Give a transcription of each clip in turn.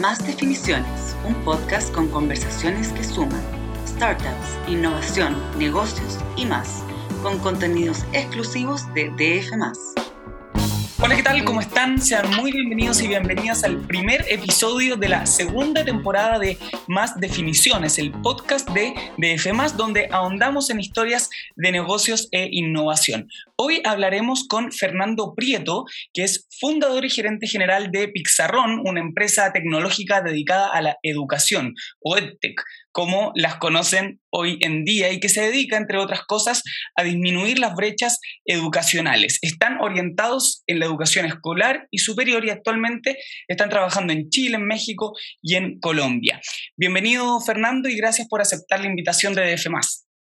Más Definiciones, un podcast con conversaciones que suman startups, innovación, negocios y más, con contenidos exclusivos de DF. Hola, ¿qué tal? ¿Cómo están? Sean muy bienvenidos y bienvenidas al primer episodio de la segunda temporada de Más Definiciones, el podcast de DF, donde ahondamos en historias de negocios e innovación. Hoy hablaremos con Fernando Prieto, que es fundador y gerente general de Pixarrón, una empresa tecnológica dedicada a la educación, o EdTech como las conocen hoy en día y que se dedica, entre otras cosas, a disminuir las brechas educacionales. Están orientados en la educación escolar y superior y actualmente están trabajando en Chile, en México y en Colombia. Bienvenido, Fernando, y gracias por aceptar la invitación de DF.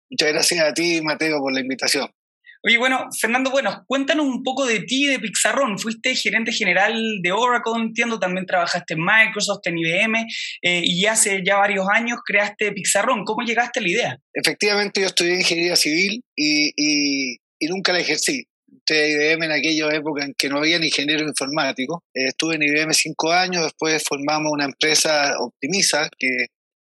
Muchas gracias a ti, Mateo, por la invitación. Oye, bueno, Fernando, bueno, cuéntanos un poco de ti, de Pixarrón. Fuiste gerente general de Oracle, entiendo, también trabajaste en Microsoft, en IBM, eh, y hace ya varios años creaste Pixarrón. ¿Cómo llegaste a la idea? Efectivamente, yo estudié ingeniería civil y, nunca la ejercí. Estuve IBM en aquella época en que no había ingeniero informático. Eh, estuve en IBM cinco años, después formamos una empresa Optimiza, que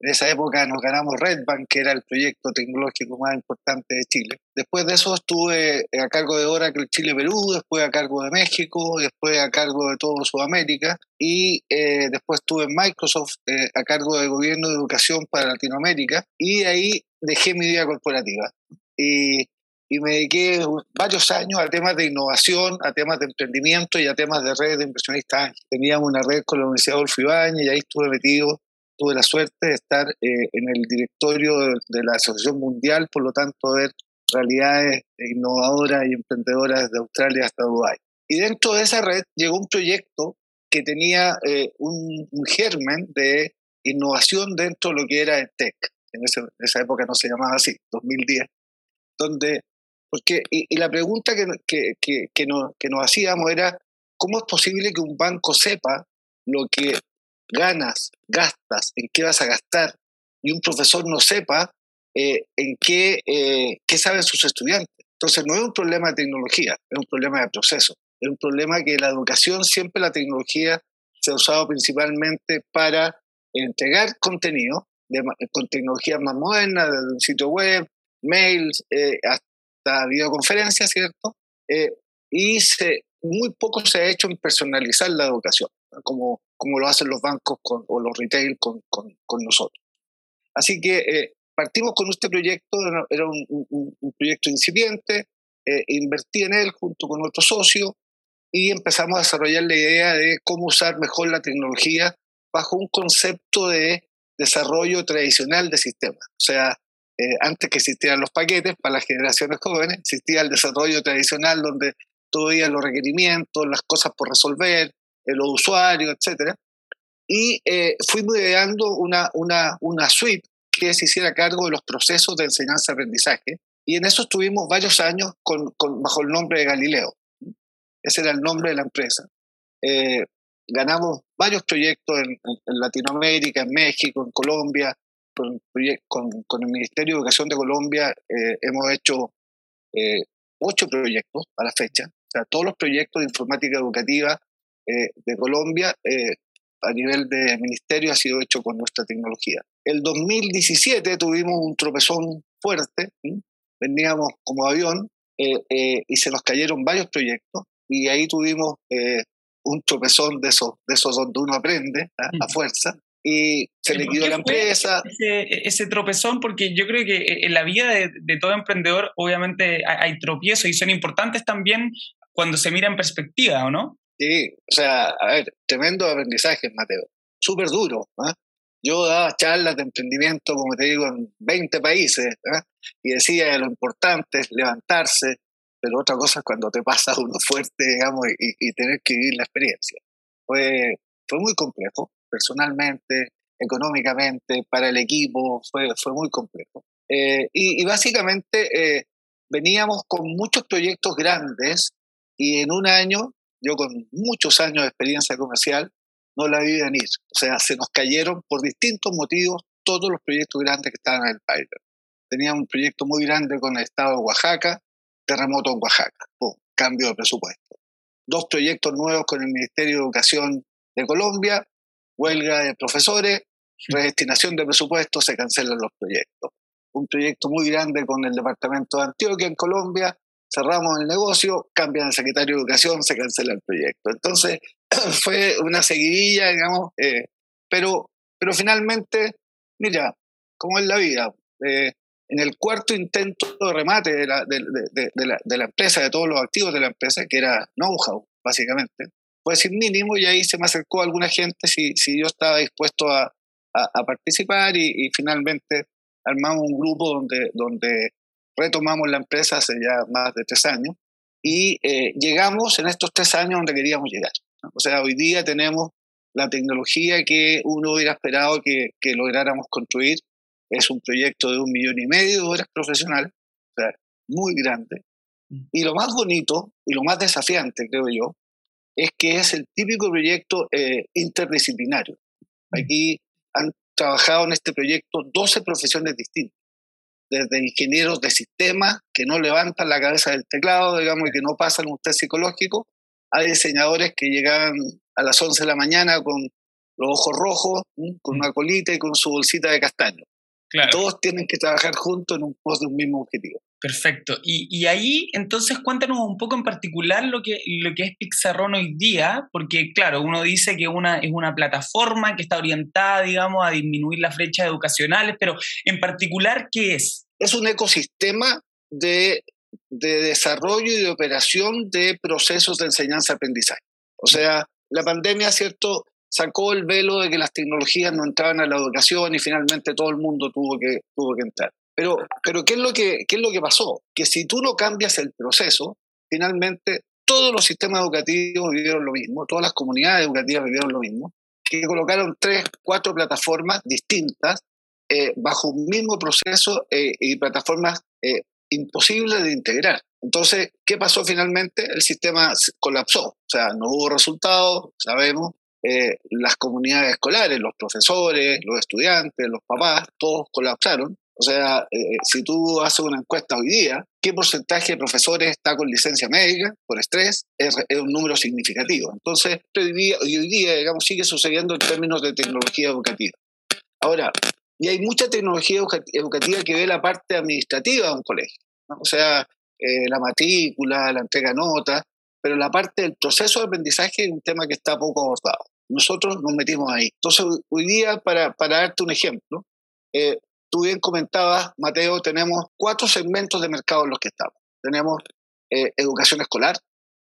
en esa época nos ganamos Red Bank, que era el proyecto tecnológico más importante de Chile. Después de eso estuve a cargo de Oracle Chile-Perú, después a cargo de México, después a cargo de todo Sudamérica y eh, después estuve en Microsoft eh, a cargo de Gobierno de Educación para Latinoamérica y ahí dejé mi vida corporativa. Y, y me dediqué varios años a temas de innovación, a temas de emprendimiento y a temas de redes de inversionistas. Teníamos una red con la Universidad Adolfo Ibáñez y ahí estuve metido tuve la suerte de estar eh, en el directorio de, la Asociación Mundial, por lo tanto ver realidades innovadoras y emprendedoras desde Australia hasta Dubái. Y dentro de esa red llegó un proyecto que tenía eh, un, germen de innovación dentro de lo que era el tech. En, esa época no se llamaba así, 2010. Donde, porque, y, la pregunta que, que, que, que, nos, que nos hacíamos era, ¿cómo es posible que un banco sepa lo que ganas, gastas, en qué vas a gastar, y un profesor no sepa eh, en qué, eh, qué saben sus estudiantes. Entonces no es un problema de tecnología, es un problema de proceso. Es un problema que la educación, siempre la tecnología se ha usado principalmente para entregar contenido con tecnologías más modernas, desde un sitio web, mails, eh, hasta videoconferencias, ¿cierto? y se, muy poco se ha hecho en personalizar la educación, como como lo hacen los bancos o los retail con, nosotros. Así que eh, partimos con este proyecto, era un, proyecto incipiente, eh, invertí en él junto con otro socio y empezamos a desarrollar la idea de cómo usar mejor la tecnología bajo un concepto de desarrollo tradicional de sistemas. O sea, eh, antes que existieran los paquetes para las generaciones jóvenes, existía el desarrollo tradicional donde todavía los requerimientos, las cosas por resolver, los usuarios, etc. Y eh, fuimos ideando una, una, una suite que se hiciera cargo de los procesos de enseñanza-aprendizaje. Y en eso estuvimos varios años con, con, bajo el nombre de Galileo. Ese era el nombre de la empresa. Eh, ganamos varios proyectos en, Latinoamérica, en México, en Colombia. Con, con, con, el Ministerio de Educación de Colombia eh, hemos hecho eh, ocho proyectos a la fecha. O sea, todos los proyectos de informática educativa eh, de Colombia eh, a nivel de ministerio ha sido hecho con nuestra tecnología. El 2017 tuvimos un tropezón fuerte, veníamos como avión eh, y se nos cayeron varios proyectos y ahí tuvimos un tropezón de esos, de esos donde uno aprende ¿ah? a fuerza y se liquidó la empresa. Ese, tropezón, porque yo creo que en la vida de, de todo emprendedor obviamente hay, hay, tropiezos y son importantes también cuando se mira en perspectiva, ¿o no? Sí, o sea, a ver, tremendo aprendizaje, Mateo. Súper duro. ¿ah? Yo daba charlas de emprendimiento, como te digo, en 20 países ¿ah? y decía lo importante es levantarse, pero otra cosa es cuando te pasa uno fuerte, digamos, y, tener que vivir la experiencia. Fue, fue muy complejo, personalmente, económicamente, para el equipo, fue, fue muy complejo. Eh, y, básicamente eh, veníamos con muchos proyectos grandes y en un año yo con muchos años de experiencia comercial, no la vi venir. O sea, se nos cayeron por distintos motivos todos los proyectos grandes que estaban en el país. Tenía un proyecto muy grande con el Estado de Oaxaca, terremoto en Oaxaca, cambio de presupuesto. Dos proyectos nuevos con el Ministerio de Educación de Colombia, huelga de profesores, redestinación de presupuestos, se cancelan los proyectos. Un proyecto muy grande con el departamento de Antioquia en Colombia, cerramos el negocio, cambian el secretario de Educación, se cancela el proyecto. Entonces, fue una seguidilla, digamos, eh, pero, pero finalmente, mira, como es la vida, eh, en el cuarto intento de remate de la, de, la, de la, empresa, de todos los activos de la empresa, que era know-how, básicamente, fue sin mínimo y ahí se me acercó alguna gente si, si yo estaba dispuesto a, a, participar y, finalmente armamos un grupo donde, donde retomamos la empresa hace ya más de tres años y eh, llegamos en estos tres años donde queríamos llegar. O sea, hoy día tenemos la tecnología que uno hubiera esperado que, que lográramos construir. Es un proyecto de un millón y medio de horas profesionales, o sea, muy grande. Mm. Y lo más bonito y lo más desafiante, creo yo, es que es el típico proyecto eh, interdisciplinario. Mm. Aquí han trabajado en este proyecto 12 profesiones distintas, desde ingenieros de sistemas que no levantan la cabeza del teclado, digamos, y que no pasan un test psicológico, a diseñadores que llegan a las 11 de la mañana con los ojos rojos, con una colita y con su bolsita de castaño. Todos tienen que trabajar juntos en un de un mismo objetivo. Perfecto. Y, ahí, entonces, cuéntanos un poco en particular lo que, lo que es Pixarron hoy día, porque, claro, uno dice que una, es una plataforma que está orientada, digamos, a disminuir las brechas educacionales, pero en particular, ¿qué es? Es un ecosistema de, de desarrollo y de operación de procesos de enseñanza-aprendizaje. O sea, la pandemia, ¿cierto? Sacó el velo de que las tecnologías no entraban a la educación y finalmente todo el mundo tuvo que, tuvo que entrar. Pero, pero ¿qué, es lo que, ¿qué es lo que pasó? Que si tú no cambias el proceso, finalmente todos los sistemas educativos vivieron lo mismo, todas las comunidades educativas vivieron lo mismo, que colocaron tres, cuatro plataformas distintas eh, bajo un mismo proceso eh, y plataformas eh, imposibles de integrar. Entonces, ¿qué pasó finalmente? El sistema colapsó, o sea, no hubo resultados, sabemos, las comunidades escolares, los profesores, los estudiantes, los papás, todos colapsaron o sea, eh, si tú haces una encuesta hoy día, ¿qué porcentaje de profesores está con licencia médica por estrés? Es, un número significativo. Entonces, hoy día, hoy día, digamos, sigue sucediendo en términos de tecnología educativa. Ahora, y hay mucha tecnología educativa que ve la parte administrativa de un colegio. O sea, eh, la matrícula, la entrega de notas, pero la parte del proceso de aprendizaje es un tema que está poco abordado. Nosotros nos metimos ahí. Entonces, hoy día, para, para darte un ejemplo, eh, tú bien comentabas, Mateo, tenemos cuatro segmentos de mercado en los que estamos. Tenemos eh, educación escolar.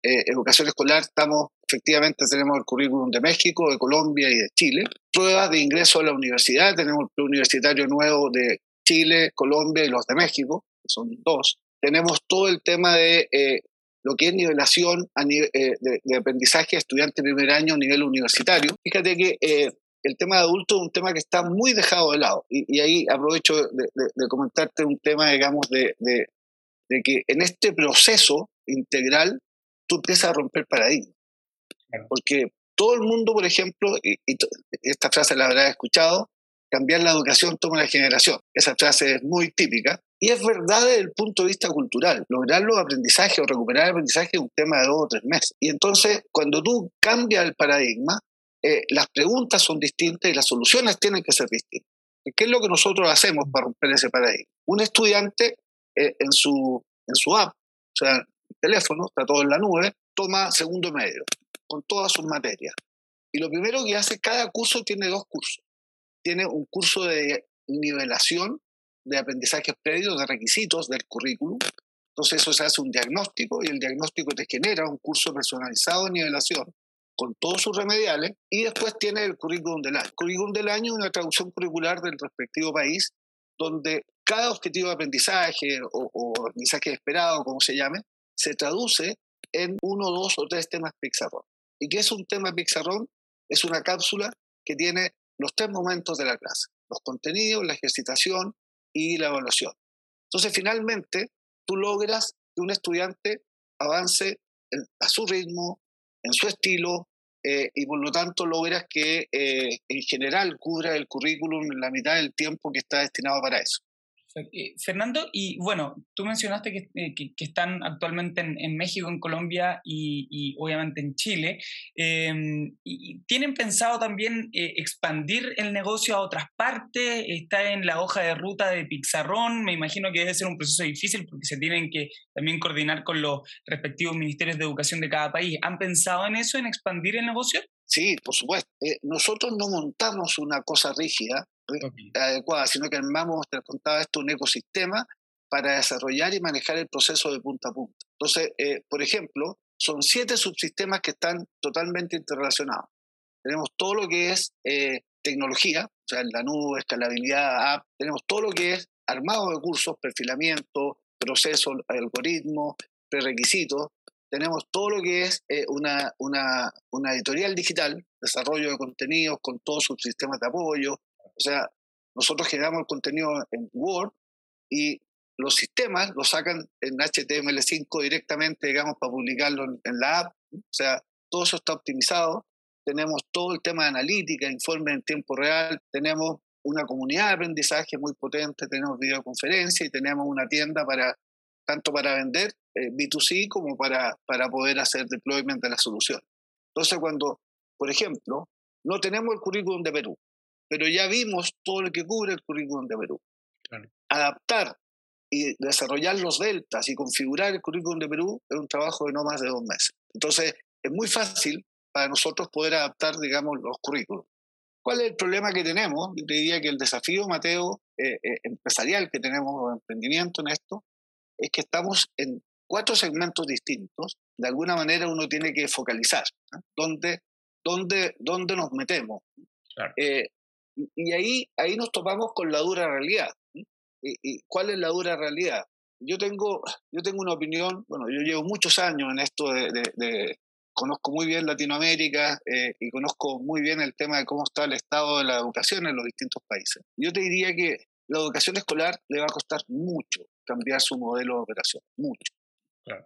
Eh, educación escolar, estamos, efectivamente, tenemos el currículum de México, de Colombia y de Chile. Pruebas de ingreso a la universidad, tenemos el universitario nuevo de Chile, Colombia y los de México, que son dos. Tenemos todo el tema de eh, lo que es nivelación de, de, aprendizaje de estudiante primer año a nivel universitario. Fíjate que el tema de adultos es un tema que está muy dejado de lado. Y, ahí aprovecho de, comentarte un tema, digamos, de, que en este proceso integral tú empiezas a romper paradigmas. Porque todo el mundo, por ejemplo, y, esta frase la habrás escuchado, cambiar la educación toma una generación. Esa frase es muy típica. Y es verdad desde el punto de vista cultural. Lograr los aprendizajes o recuperar el aprendizaje es un tema de dos o tres meses. Y entonces, cuando tú cambias el paradigma, eh, las preguntas son distintas y las soluciones tienen que ser distintas. ¿Qué es lo que nosotros hacemos para romper ese paradigma? Un estudiante eh, en, su, en su app, o sea, el teléfono, está todo en la nube, toma segundo medio, con todas sus materias. Y lo primero que hace, cada curso tiene dos cursos. Tiene un curso de nivelación de aprendizajes previos, de requisitos del currículum. Entonces eso se hace un diagnóstico y el diagnóstico te genera un curso personalizado de nivelación con todos sus remediales, y después tiene el currículum del año. El currículum del año es una traducción curricular del respectivo país, donde cada objetivo de aprendizaje o, aprendizaje esperado, como se llame, se traduce en uno, dos o tres temas Pixarron. ¿Y qué es un tema Pixarron? Es una cápsula que tiene los tres momentos de la clase, los contenidos, la ejercitación y la evaluación. Entonces, finalmente, tú logras que un estudiante avance a su ritmo, en su estilo, eh, y por lo tanto logras que eh, en general cubra el currículum en la mitad del tiempo que está destinado para eso. Eh, Fernando, y bueno, tú mencionaste que, eh, están actualmente en, México, en Colombia y, obviamente en Chile. Em, y ¿Tienen pensado también eh, expandir el negocio a otras partes? ¿Está en la hoja de ruta de Pixarrón? Me imagino que debe ser un proceso difícil porque se tienen que también coordinar con los respectivos ministerios de educación de cada país. ¿Han pensado en eso, en expandir el negocio? Sí, por supuesto. nosotros no montamos una cosa rígida, adecuada, sino que armamos, te contaba esto, un ecosistema para desarrollar y manejar el proceso de punta a punta. Entonces, eh, por ejemplo, son siete subsistemas que están totalmente interrelacionados. Tenemos todo lo que es eh, tecnología, o sea, en la nube, escalabilidad, app, tenemos todo lo que es armado de cursos, perfilamiento, procesos, algoritmos, prerequisitos, tenemos todo lo que es eh, una, una, una editorial digital, desarrollo de contenidos con todos sus sistemas de apoyo, o sea, nosotros generamos el contenido en Word y los sistemas lo sacan en HTML5 directamente, digamos, para publicarlo en, la app. O sea, todo eso está optimizado. Tenemos todo el tema de analítica, informe en tiempo real. Tenemos una comunidad de aprendizaje muy potente. Tenemos videoconferencia y tenemos una tienda para tanto para vender eh, B2C como para, para poder hacer deployment de la solución. Entonces, cuando, por ejemplo, no tenemos el currículum de Perú, pero ya vimos todo lo que cubre el currículum de Perú. Adaptar y desarrollar los deltas y configurar el currículum de Perú es un trabajo de no más de dos meses. Entonces, es muy fácil para nosotros poder adaptar, digamos, los currículums. ¿Cuál es el problema que tenemos? Yo te diría que el desafío, Mateo, eh, eh, empresarial que tenemos, emprendimiento en esto, es que estamos en cuatro segmentos distintos. De alguna manera uno tiene que focalizar dónde, dónde, dónde nos metemos. Claro. Eh, y ahí, ahí nos topamos con la dura realidad. ¿Y, cuál es la dura realidad? Yo tengo, yo tengo una opinión, bueno, yo llevo muchos años en esto de, conozco muy bien Latinoamérica eh, y conozco muy bien el tema de cómo está el estado de la educación en los distintos países. Yo te diría que la educación escolar le va a costar mucho cambiar su modelo de operación, mucho.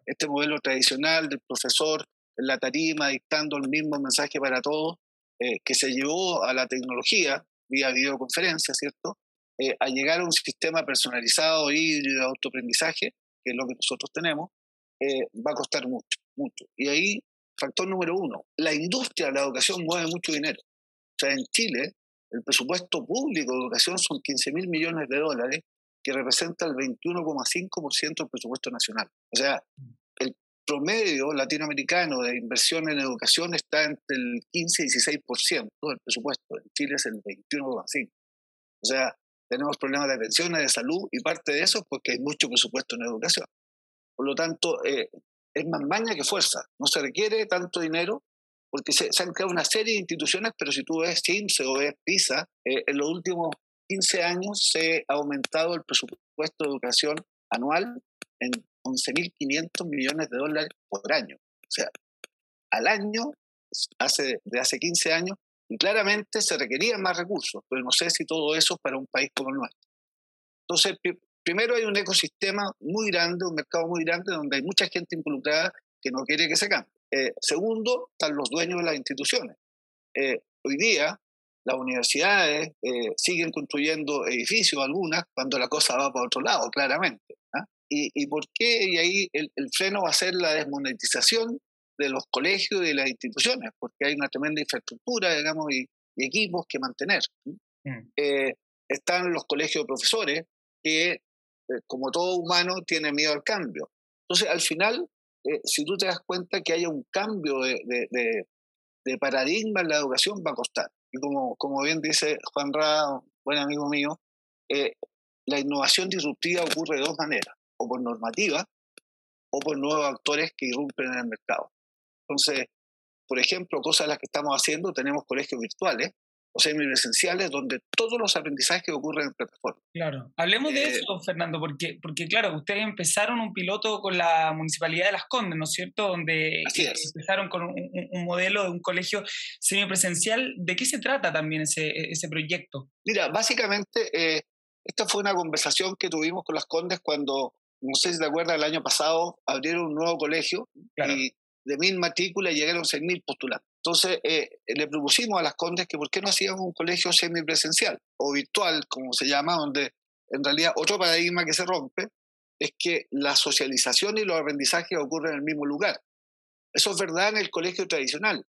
Este modelo tradicional del profesor en la tarima dictando el mismo mensaje para todos, eh, que se llevó a la tecnología, vía videoconferencia, ¿cierto? Eh, a llegar a un sistema personalizado y de autoaprendizaje, que es lo que nosotros tenemos, eh, va a costar mucho, mucho. Y ahí, factor número uno, la industria de la educación mueve mucho dinero. O sea, en Chile, el presupuesto público de educación son 15 mil millones de dólares, que representa el 21,5% del presupuesto nacional. O sea, el promedio latinoamericano de inversión en educación está entre el 15 y 16% del presupuesto. En Chile es el 21,5%. O sea, tenemos problemas de pensiones, de salud, y parte de eso es porque hay mucho presupuesto en educación. Por lo tanto, eh, es más maña que fuerza. No se requiere tanto dinero porque se, han creado una serie de instituciones, pero si tú ves CIMSE o ves PISA, eh, en los últimos 15 años se ha aumentado el presupuesto de educación anual en 11.500 millones de dólares por año. O sea, al año, hace, de hace 15 años, y claramente se requerían más recursos, pero no sé si todo eso es para un país como el nuestro. Entonces, primero hay un ecosistema muy grande, un mercado muy grande donde hay mucha gente involucrada que no quiere que se cambie. Eh, segundo, están los dueños de las instituciones. Eh, hoy día, las universidades eh, siguen construyendo edificios, algunas, cuando la cosa va para otro lado, claramente. ¿ah? ¿Y, por qué? Y ahí el, freno va a ser la desmonetización de los colegios y de las instituciones, porque hay una tremenda infraestructura, digamos, y, equipos que mantener. Mm. están los colegios de profesores que, como todo humano, tienen miedo al cambio. Entonces, al final, eh, si tú te das cuenta que haya un cambio de, de, paradigma en la educación, va a costar. Y como, como bien dice Juan Ra, buen amigo mío, eh, la innovación disruptiva ocurre de dos maneras, o por normativa o por nuevos actores que irrumpen en el mercado. Entonces, por ejemplo, cosas las que estamos haciendo, tenemos colegios virtuales, semipresenciales donde todos los aprendizajes ocurren en plataforma. Claro, hablemos de eh, eso, Fernando, porque, porque claro, ustedes empezaron un piloto con la Municipalidad de Las Condes, ¿no es cierto? Donde empezaron con un, modelo de un colegio semipresencial. ¿De qué se trata también ese, ese proyecto? Mira, básicamente, eh, esta fue una conversación que tuvimos con Las Condes cuando, no sé si te acuerdas, el año pasado abrieron un nuevo colegio y de mil matrículas llegaron seis mil postulantes. Entonces eh, le propusimos a las Condes que por qué no hacíamos un colegio semipresencial o virtual, como se llama, donde en realidad otro paradigma que se rompe es que la socialización y los aprendizajes ocurren en el mismo lugar. Eso es verdad en el colegio tradicional,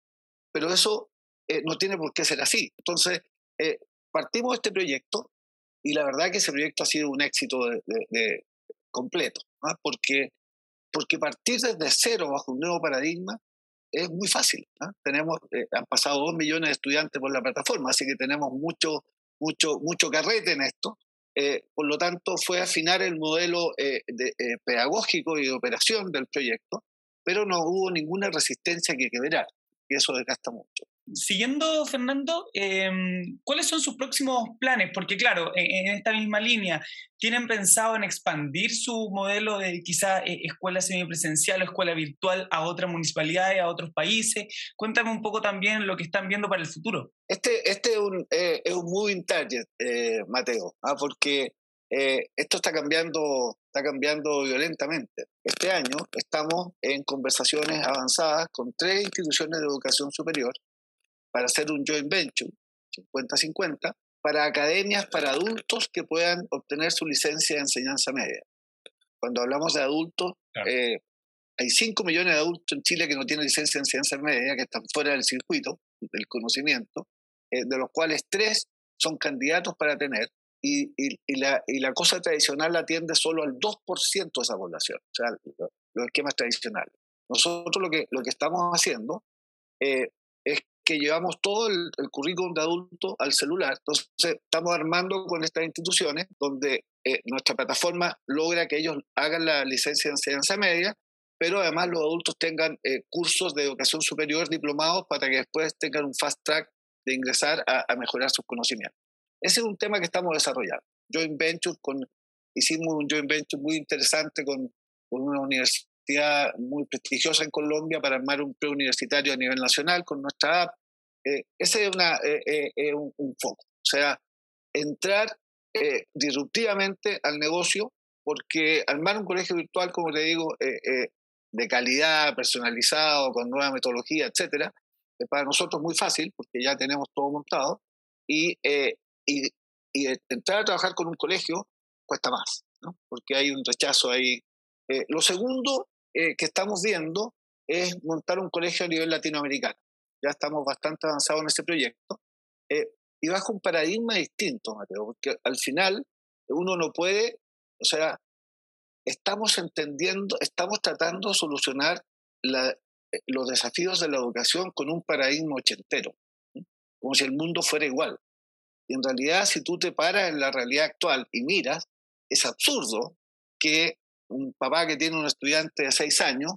pero eso eh, no tiene por qué ser así. Entonces, eh, partimos de este proyecto y la verdad que ese proyecto ha sido un éxito de, completo, porque, porque partir desde cero bajo un nuevo paradigma es muy fácil. Tenemos, eh, han pasado dos millones de estudiantes por la plataforma, así que tenemos mucho, mucho, mucho carrete en esto. por lo tanto, fue afinar el modelo pedagógico y de operación del proyecto, pero no hubo ninguna resistencia que quebrar, y eso desgasta mucho. Siguiendo, Fernando, em, ¿cuáles son sus próximos planes? Porque claro, e, en, esta misma línea, ¿tienen pensado en expandir su modelo de quizá eh, escuela semipresencial o escuela virtual a otras municipalidades, a otros países? Cuéntame un poco también lo que están viendo para el futuro. Este, este es, un, eh, es un moving target, eh, Mateo, ¿ah? porque esto está cambiando, está cambiando violentamente. Este año estamos en conversaciones avanzadas con tres instituciones de educación superior para hacer un joint venture, 50-50, para academias para adultos que puedan obtener su licencia de enseñanza media. Cuando hablamos de adultos, eh, hay 5 millones de adultos en Chile que no tienen licencia de enseñanza media, que están fuera del circuito del conocimiento, eh, de los cuales 3 son candidatos para tener, y, y, la, y, la, cosa tradicional atiende solo al 2% de esa población, o sea, los, esquemas tradicionales. Nosotros lo que, lo que estamos haciendo eh, que llevamos todo el, currículum de adulto al celular. Entonces, estamos armando con estas instituciones donde eh, nuestra plataforma logra que ellos hagan la licencia de enseñanza media, pero además los adultos tengan eh, cursos de educación superior diplomados para que después tengan un fast track de ingresar a, mejorar sus conocimientos. Ese es un tema que estamos desarrollando. Joint Venture, con, hicimos un joint venture muy interesante con, con una universidad muy prestigiosa en Colombia para armar un preuniversitario a nivel nacional con nuestra app. Eh, ese es una, eh, eh, un, foco. O sea, entrar disruptivamente al negocio, porque armar un colegio virtual, como le digo, de calidad, personalizado, con nueva metodología, etcétera, es para nosotros muy fácil, porque ya tenemos todo montado, y, y, y entrar a trabajar con un colegio cuesta más, ¿no? porque hay un rechazo ahí. lo segundo eh, que estamos viendo es montar un colegio a nivel latinoamericano. Ya estamos bastante avanzados en ese proyecto. Eh, y bajo un paradigma distinto, Mateo, porque al final uno no puede, o sea, estamos entendiendo, estamos tratando de solucionar la, eh, los desafíos de la educación con un paradigma ochentero, como si el mundo fuera igual. Y en realidad, si tú te paras en la realidad actual y miras, es absurdo que un papá que tiene un estudiante de 6 años,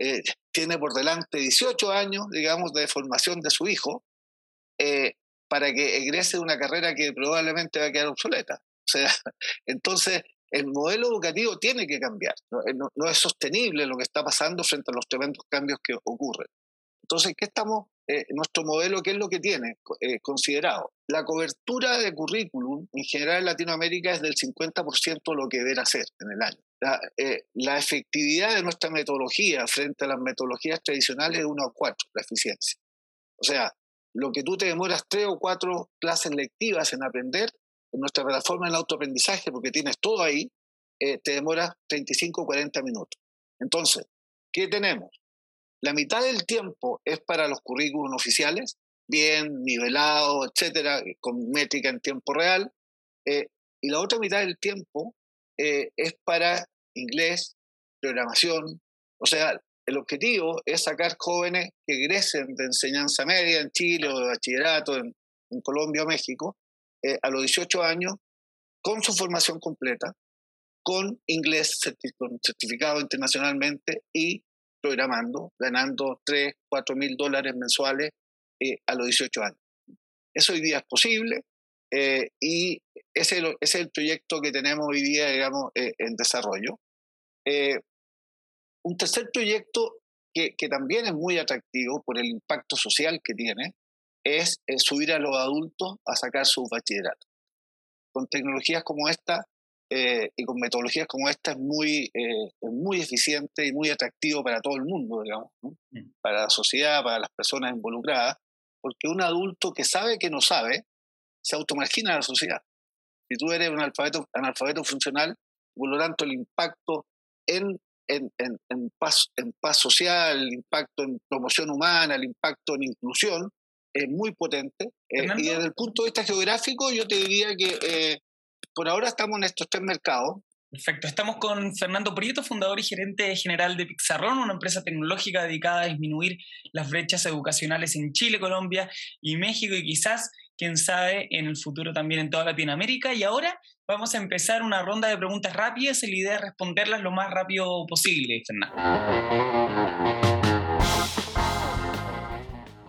eh, tiene por delante 18 años, digamos, de formación de su hijo, eh, para que egrese una carrera que probablemente va a quedar obsoleta. O sea, entonces el modelo educativo tiene que cambiar. Eh, no, es sostenible lo que está pasando frente a los tremendos cambios que ocurren. Entonces, ¿qué estamos, nuestro modelo, qué es lo que tiene considerado? La cobertura de currículum en general en Latinoamérica es del 50% de lo que debe ser en el año la, eh, la, efectividad de nuestra metodología frente a las metodologías tradicionales es 1 a 4, la eficiencia. O sea, lo que tú te demoras 3 o 4 clases lectivas en aprender, en nuestra plataforma en autoaprendizaje, porque tienes todo ahí, eh, te demoras 35 o 40 minutos. Entonces, ¿qué tenemos? La mitad del tiempo es para los currículums oficiales, bien nivelado, etcétera, con métrica en tiempo real, eh, y la otra mitad del tiempo eh, es para inglés, programación. O sea, el objetivo es sacar jóvenes que egresen de enseñanza media en Chile o de bachillerato en, Colombia o México eh, a los 18 años con su formación completa, con inglés certificado internacionalmente y programando, ganando 3, 4 mil dólares mensuales eh, a los 18 años. Eso hoy día es posible, y ese, es el proyecto que tenemos hoy día, digamos, eh, en desarrollo. Eh, un tercer proyecto que, que, también es muy atractivo por el impacto social que tiene es subir a los adultos a sacar su bachillerato. Con tecnologías como esta y con metodologías como esta es muy, muy eficiente y muy atractivo para todo el mundo, digamos, mm. para la sociedad, para las personas involucradas, porque un adulto que sabe que no sabe, se automargina la sociedad. Si tú eres un alfabeto, analfabeto funcional, por lo tanto el impacto en, en, en, paz, en paz social, el impacto en promoción humana, el impacto en inclusión, es muy potente. Eh, y desde el punto de vista geográfico, yo te diría que eh, por ahora estamos en estos tres mercados. Perfecto. Estamos con Fernando Prieto, fundador y gerente general de Pixarrón, una empresa tecnológica dedicada a disminuir las brechas educacionales en Chile, Colombia y México y quizás, quién sabe, en el futuro también en toda Latinoamérica. Y ahora vamos a empezar una ronda de preguntas rápidas y la idea es responderlas lo más rápido posible, Fernando.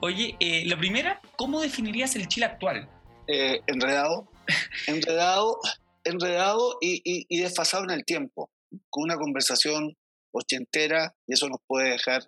Oye, eh, la primera, ¿cómo definirías el Chile actual? Eh, enredado, enredado, enredado y, y, desfasado en el tiempo, con una conversación ochentera y eso nos puede dejar,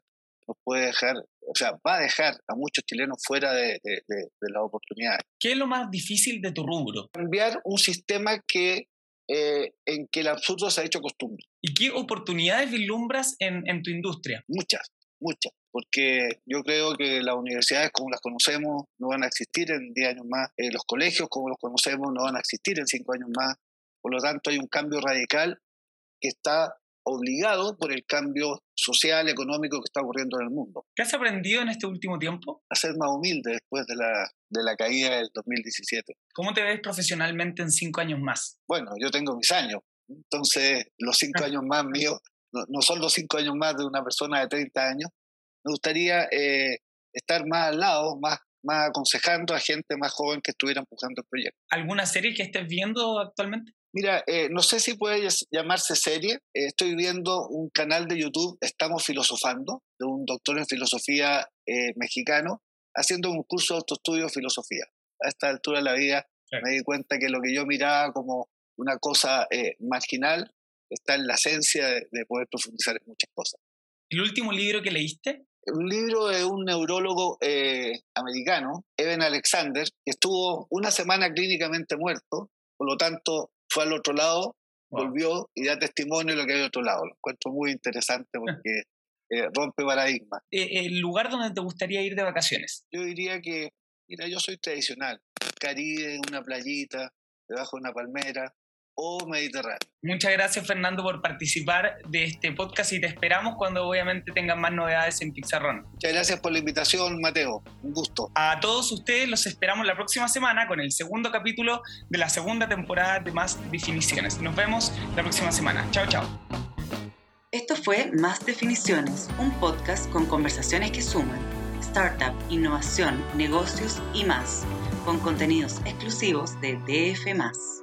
nos puede dejar, o sea, va a dejar a muchos chilenos fuera de, de, las oportunidades. ¿Qué es lo más difícil de tu rubro? Cambiar un sistema que eh, en que el absurdo se ha hecho costumbre. ¿Y qué oportunidades vislumbras en, en tu industria? Muchas, muchas porque yo creo que las universidades como las conocemos no van a existir en 10 años más, eh, los colegios como los conocemos no van a existir en 5 años más, por lo tanto hay un cambio radical que está obligado por el cambio social, económico que está ocurriendo en el mundo. ¿Qué has aprendido en este último tiempo? A ser más humilde después de la, de la caída del 2017. ¿Cómo te ves profesionalmente en 5 años más? Bueno, yo tengo mis años, entonces los 5 años más míos no, no son los 5 años más de una persona de 30 años, me gustaría eh, estar más al lado, más, más aconsejando a gente más joven que estuviera empujando el proyecto. ¿Alguna serie que estés viendo actualmente? Mira, eh, no sé si puede llamarse serie. Eh, estoy viendo un canal de YouTube, Estamos Filosofando, de un doctor en filosofía mexicano, haciendo un curso de autoestudio de filosofía. A esta altura de la vida me di cuenta que lo que yo miraba como una cosa marginal está en la esencia de, de poder profundizar en muchas cosas. ¿El último libro que leíste? un libro de un neurólogo eh, americano, Evan Alexander, que estuvo una semana clínicamente muerto, por lo tanto fue al otro lado, volvió y da testimonio de lo que hay al otro lado. Lo encuentro muy interesante porque eh, rompe paradigmas. Eh, ¿El lugar donde te gustaría ir de vacaciones? Yo diría que, mira, yo soy tradicional. Caribe, una playita, debajo de una palmera, o Mediterráneo. Muchas gracias Fernando por participar de este podcast y te esperamos cuando obviamente tengan más novedades en Pizarrón. Muchas gracias por la invitación Mateo, un gusto. A todos ustedes los esperamos la próxima semana con el segundo capítulo de la segunda temporada de Más Definiciones. Nos vemos la próxima semana. Chao, chao. Esto fue Más Definiciones, un podcast con conversaciones que suman startup, innovación, negocios y más, con contenidos exclusivos de DF.